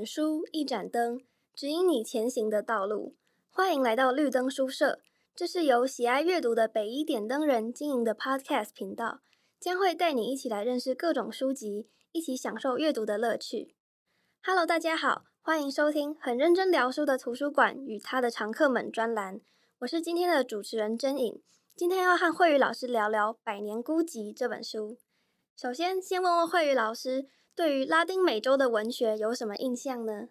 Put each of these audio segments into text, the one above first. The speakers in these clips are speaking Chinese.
本书，一盏灯，指引你前行的道路。欢迎来到绿灯书社，这是由喜爱阅读的北一点灯人经营的 Podcast 频道，将会带你一起来认识各种书籍，一起享受阅读的乐趣。Hello，大家好，欢迎收听很认真聊书的图书馆与他的常客们专栏。我是今天的主持人真颖，今天要和慧宇老师聊聊《百年孤寂》这本书。首先，先问问慧宇老师。对于拉丁美洲的文学有什么印象呢？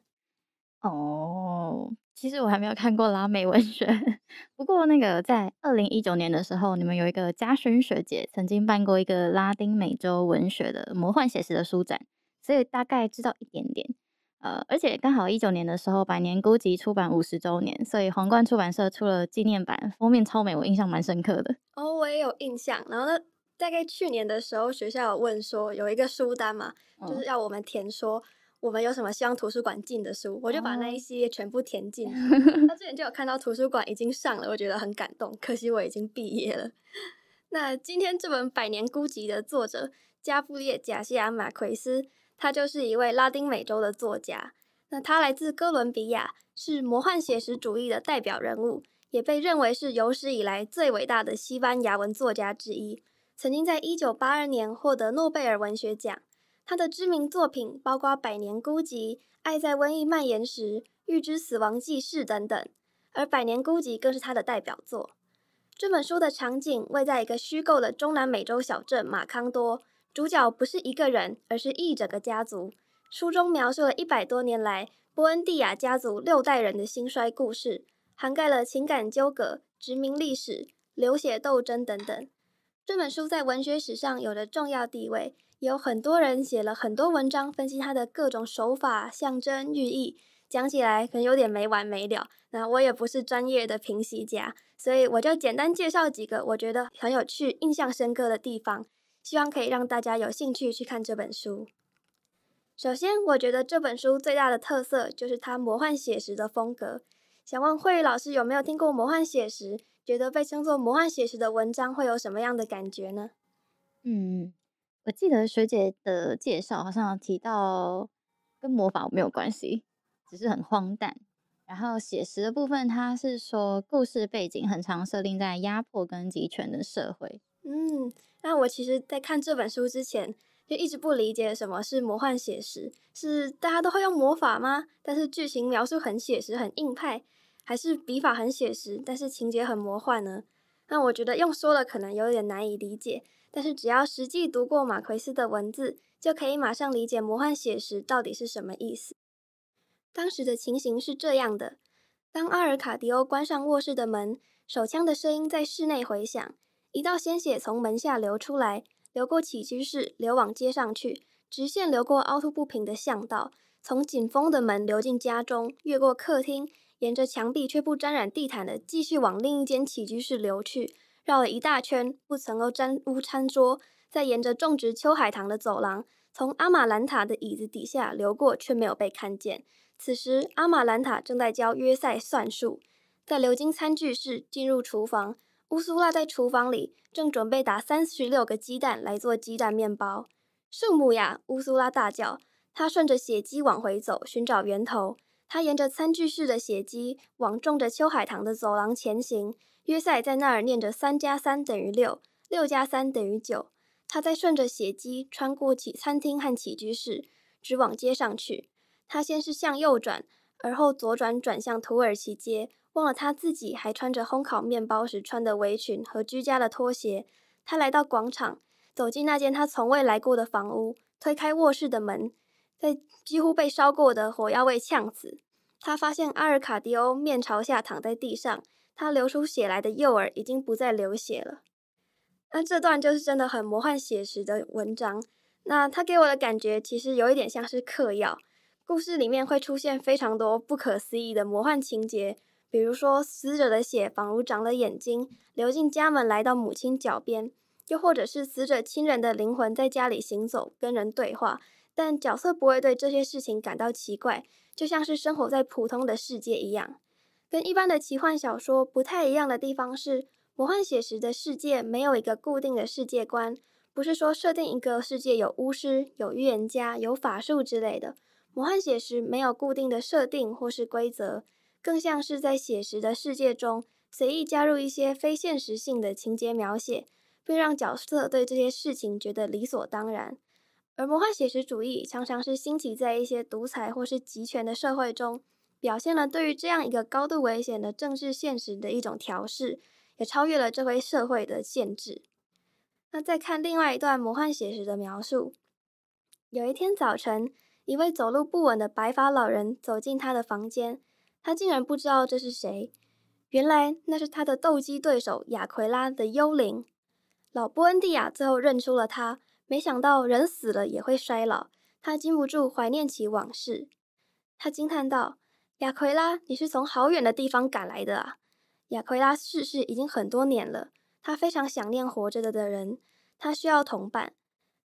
哦，其实我还没有看过拉美文学。不过，那个在二零一九年的时候，你们有一个嘉勋学姐曾经办过一个拉丁美洲文学的魔幻写实的书展，所以大概知道一点点。呃，而且刚好一九年的时候，《百年孤寂》出版五十周年，所以皇冠出版社出了纪念版，封面超美，我印象蛮深刻的。哦，我也有印象。然后呢？大概去年的时候，学校有问说有一个书单嘛，嗯、就是要我们填说我们有什么希望图书馆进的书，我就把那一系列全部填进。那之前就有看到图书馆已经上了，我觉得很感动。可惜我已经毕业了。那今天这本《百年孤寂》的作者加布列·贾西亚·马奎斯，他就是一位拉丁美洲的作家。那他来自哥伦比亚，是魔幻写实主义的代表人物，也被认为是有史以来最伟大的西班牙文作家之一。曾经在一九八二年获得诺贝尔文学奖。他的知名作品包括《百年孤寂》《爱在瘟疫蔓延时》《预知死亡记事》等等，而《百年孤寂》更是他的代表作。这本书的场景位在一个虚构的中南美洲小镇马康多，主角不是一个人，而是一整个家族。书中描述了一百多年来波恩蒂亚家族六代人的兴衰故事，涵盖了情感纠葛、殖民历史、流血斗争等等。这本书在文学史上有着重要地位，有很多人写了很多文章分析它的各种手法、象征、寓意，讲起来可能有点没完没了。那我也不是专业的评析家，所以我就简单介绍几个我觉得很有趣、印象深刻的地方，希望可以让大家有兴趣去看这本书。首先，我觉得这本书最大的特色就是它魔幻写实的风格。想问慧宇老师有没有听过魔幻写实？觉得被称作魔幻写实的文章会有什么样的感觉呢？嗯，我记得学姐的介绍好像提到跟魔法没有关系，只是很荒诞。然后写实的部分，它是说故事背景很常设定在压迫跟集权的社会。嗯，那我其实，在看这本书之前，就一直不理解什么是魔幻写实，是大家都会用魔法吗？但是剧情描述很写实，很硬派。还是笔法很写实，但是情节很魔幻呢？那我觉得用说了可能有点难以理解，但是只要实际读过马奎斯的文字，就可以马上理解魔幻写实到底是什么意思。当时的情形是这样的：当阿尔卡迪欧关上卧室的门，手枪的声音在室内回响，一道鲜血从门下流出来，流过起居室，流往街上去，直线流过凹凸不平的巷道，从紧封的门流进家中，越过客厅。沿着墙壁却不沾染地毯的，继续往另一间起居室流去，绕了一大圈，不曾够沾污餐桌，再沿着种植秋海棠的走廊，从阿玛兰塔的椅子底下流过，却没有被看见。此时，阿玛兰塔正在教约赛算术。在流经餐具室，进入厨房，乌苏拉在厨房里正准备打三十六个鸡蛋来做鸡蛋面包。圣母呀！乌苏拉大叫，她顺着血迹往回走，寻找源头。他沿着餐具室的血迹往种着秋海棠的走廊前行。约赛在那儿念着“三加三等于六，六加三等于九”。他在顺着血迹穿过起餐厅和起居室，直往街上去。他先是向右转，而后左转，转向土耳其街，忘了他自己还穿着烘烤面包时穿的围裙和居家的拖鞋。他来到广场，走进那间他从未来过的房屋，推开卧室的门。在几乎被烧过的火药味呛死，他发现阿尔卡迪欧面朝下躺在地上，他流出血来的右耳已经不再流血了。那这段就是真的很魔幻写实的文章。那他给我的感觉其实有一点像是嗑药，故事里面会出现非常多不可思议的魔幻情节，比如说死者的血仿如长了眼睛，流进家门来到母亲脚边，又或者是死者亲人的灵魂在家里行走，跟人对话。但角色不会对这些事情感到奇怪，就像是生活在普通的世界一样。跟一般的奇幻小说不太一样的地方是，魔幻写实的世界没有一个固定的世界观，不是说设定一个世界有巫师、有预言家、有法术之类的。魔幻写实没有固定的设定或是规则，更像是在写实的世界中随意加入一些非现实性的情节描写，并让角色对这些事情觉得理所当然。而魔幻写实主义常常是兴起在一些独裁或是集权的社会中，表现了对于这样一个高度危险的政治现实的一种调试，也超越了这回社会的限制。那再看另外一段魔幻写实的描述，有一天早晨，一位走路不稳的白发老人走进他的房间，他竟然不知道这是谁，原来那是他的斗鸡对手雅奎拉的幽灵。老波恩蒂亚最后认出了他。没想到人死了也会衰老，他禁不住怀念起往事。他惊叹道：“雅奎拉，你是从好远的地方赶来的啊！”雅奎拉逝世已经很多年了，他非常想念活着的的人，他需要同伴。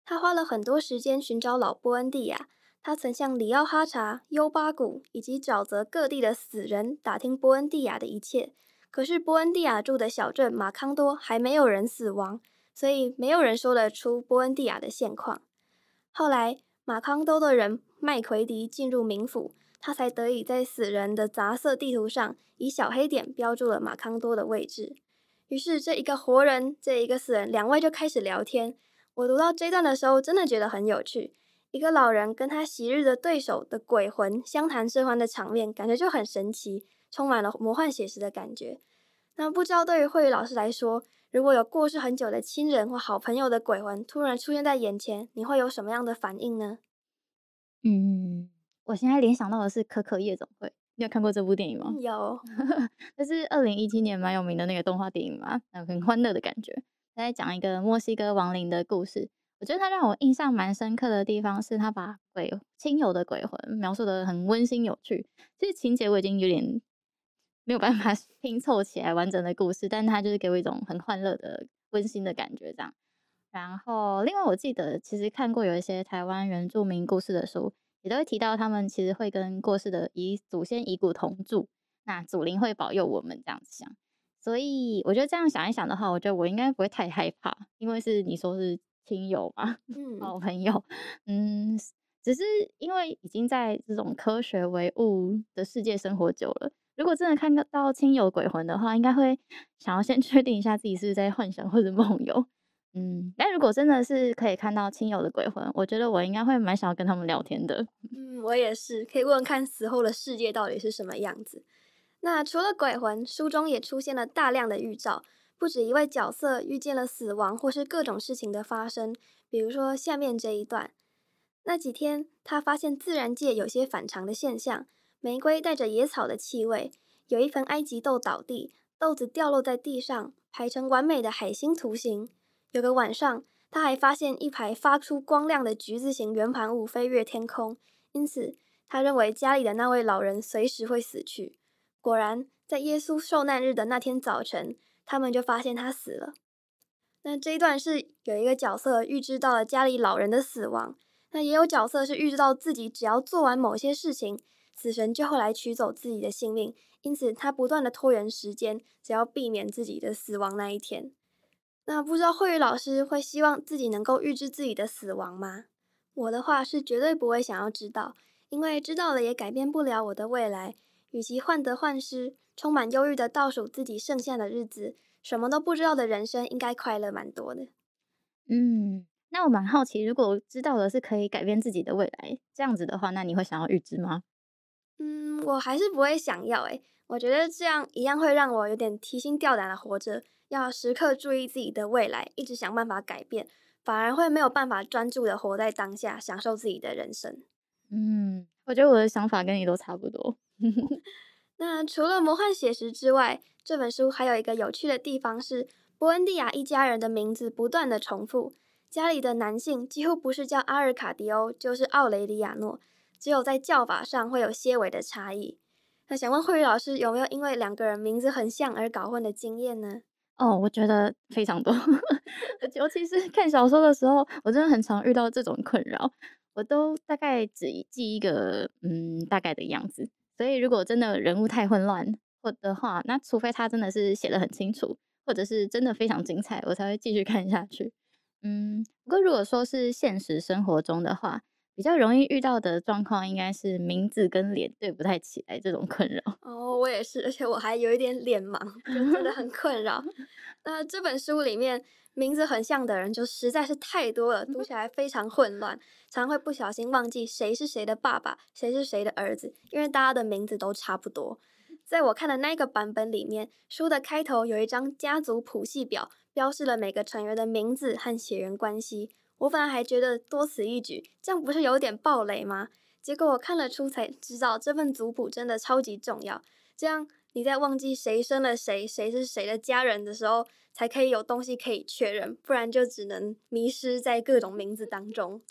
他花了很多时间寻找老波恩蒂亚，他曾向里奥哈查、优巴谷以及沼泽各地的死人打听波恩蒂亚的一切，可是波恩蒂亚住的小镇马康多还没有人死亡。所以没有人说得出波恩蒂亚的现况。后来，马康多的人麦奎迪进入冥府，他才得以在死人的杂色地图上以小黑点标注了马康多的位置。于是，这一个活人，这一个死人，两位就开始聊天。我读到这段的时候，真的觉得很有趣。一个老人跟他昔日的对手的鬼魂相谈甚欢的场面，感觉就很神奇，充满了魔幻写实的感觉。那不知道对于慧宇老师来说，如果有过世很久的亲人或好朋友的鬼魂突然出现在眼前，你会有什么样的反应呢？嗯，我现在联想到的是《可可夜总会》，你有看过这部电影吗？有，这是二零一七年蛮有名的那个动画电影嘛，很欢乐的感觉。他在讲一个墨西哥亡灵的故事，我觉得他让我印象蛮深刻的地方是他把鬼亲友的鬼魂描述得很温馨有趣。其实情节我已经有点。没有办法 拼凑起来完整的故事，但它就是给我一种很欢乐的温馨的感觉，这样。然后，另外我记得其实看过有一些台湾原住民故事的书，也都会提到他们其实会跟过世的遗祖先遗骨同住，那祖灵会保佑我们这样子想。所以我觉得这样想一想的话，我觉得我应该不会太害怕，因为是你说是亲友嘛，嗯，好朋友，嗯，只是因为已经在这种科学唯物的世界生活久了。如果真的看到亲友鬼魂的话，应该会想要先 确定一下自己是不是在幻想或者梦游。嗯，但如果真的是可以看到亲友的鬼魂，我觉得我应该会蛮想要跟他们聊天的。嗯，我也是，可以问问看死后的世界到底是什么样子。那除了鬼魂，书中也出现了大量的预兆，不止一位角色遇见了死亡或是各种事情的发生。比如说下面这一段，那几天他发现自然界有些反常的现象。玫瑰带着野草的气味，有一盆埃及豆倒地，豆子掉落在地上，排成完美的海星图形。有个晚上，他还发现一排发出光亮的橘子形圆盘物飞越天空，因此他认为家里的那位老人随时会死去。果然，在耶稣受难日的那天早晨，他们就发现他死了。那这一段是有一个角色预知到了家里老人的死亡，那也有角色是预知到自己只要做完某些事情。死神就会来取走自己的性命，因此他不断的拖延时间，只要避免自己的死亡那一天。那不知道慧宇老师会希望自己能够预知自己的死亡吗？我的话是绝对不会想要知道，因为知道了也改变不了我的未来。与其患得患失，充满忧郁的倒数自己剩下的日子，什么都不知道的人生应该快乐蛮多的。嗯，那我蛮好奇，如果知道了是可以改变自己的未来，这样子的话，那你会想要预知吗？嗯，我还是不会想要诶，我觉得这样一样会让我有点提心吊胆的活着，要时刻注意自己的未来，一直想办法改变，反而会没有办法专注的活在当下，享受自己的人生。嗯，我觉得我的想法跟你都差不多。那除了魔幻写实之外，这本书还有一个有趣的地方是，波恩蒂亚一家人的名字不断的重复，家里的男性几乎不是叫阿尔卡迪欧，就是奥雷里亚诺。只有在叫法上会有些微的差异。那想问慧宇老师有没有因为两个人名字很像而搞混的经验呢？哦，我觉得非常多，尤其是 看小说的时候，我真的很常遇到这种困扰。我都大概只记一个嗯大概的样子，所以如果真的人物太混乱或的话，那除非他真的是写得很清楚，或者是真的非常精彩，我才会继续看下去。嗯，不过如果说是现实生活中的话。比较容易遇到的状况应该是名字跟脸对不太起来这种困扰。哦，我也是，而且我还有一点脸盲，就真的很困扰。那这本书里面名字很像的人就实在是太多了，读起来非常混乱，常会不小心忘记谁是谁的爸爸，谁是谁的儿子，因为大家的名字都差不多。在我看的那个版本里面，书的开头有一张家族谱系表，标示了每个成员的名字和血缘关系。我本来还觉得多此一举，这样不是有点暴雷吗？结果我看了书才知道，这份族谱真的超级重要。这样你在忘记谁生了谁，谁是谁的家人的时候，才可以有东西可以确认，不然就只能迷失在各种名字当中。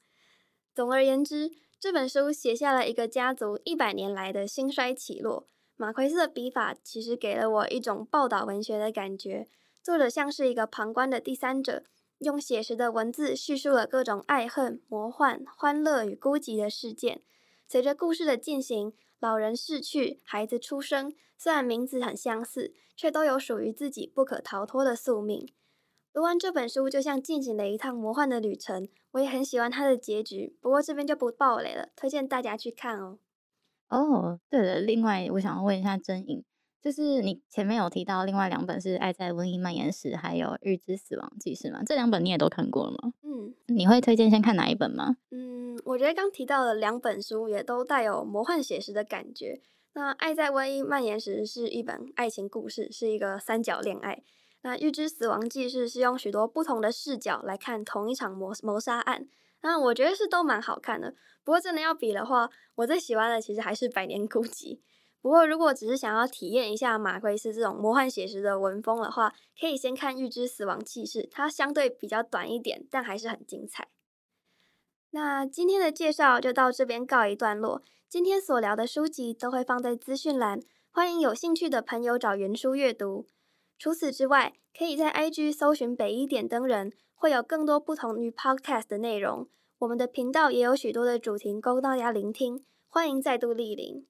总而言之，这本书写下了一个家族一百年来的兴衰起落。马奎斯的笔法其实给了我一种报道文学的感觉，作者像是一个旁观的第三者，用写实的文字叙述了各种爱恨、魔幻、欢乐与孤寂的事件。随着故事的进行，老人逝去，孩子出生，虽然名字很相似，却都有属于自己不可逃脱的宿命。读完这本书，就像进行了一趟魔幻的旅程。我也很喜欢它的结局，不过这边就不爆雷了，推荐大家去看哦。哦，对了，另外我想问一下真颖，就是你前面有提到另外两本是《爱在瘟疫蔓延时》还有《预知死亡记事》吗？这两本你也都看过了吗？嗯，你会推荐先看哪一本吗？嗯，我觉得刚提到的两本书也都带有魔幻写实的感觉。那《爱在瘟疫蔓延时》是一本爱情故事，是一个三角恋爱。那《预知死亡记事》是用许多不同的视角来看同一场谋谋杀案。那我觉得是都蛮好看的，不过真的要比的话，我最喜欢的其实还是《百年孤寂》。不过如果只是想要体验一下马奎斯这种魔幻写实的文风的话，可以先看《预知死亡记事》，它相对比较短一点，但还是很精彩。那今天的介绍就到这边告一段落。今天所聊的书籍都会放在资讯栏，欢迎有兴趣的朋友找原书阅读。除此之外，可以在 IG 搜寻北一点灯人。会有更多不同于 Podcast 的内容，我们的频道也有许多的主题供大家聆听，欢迎再度莅临。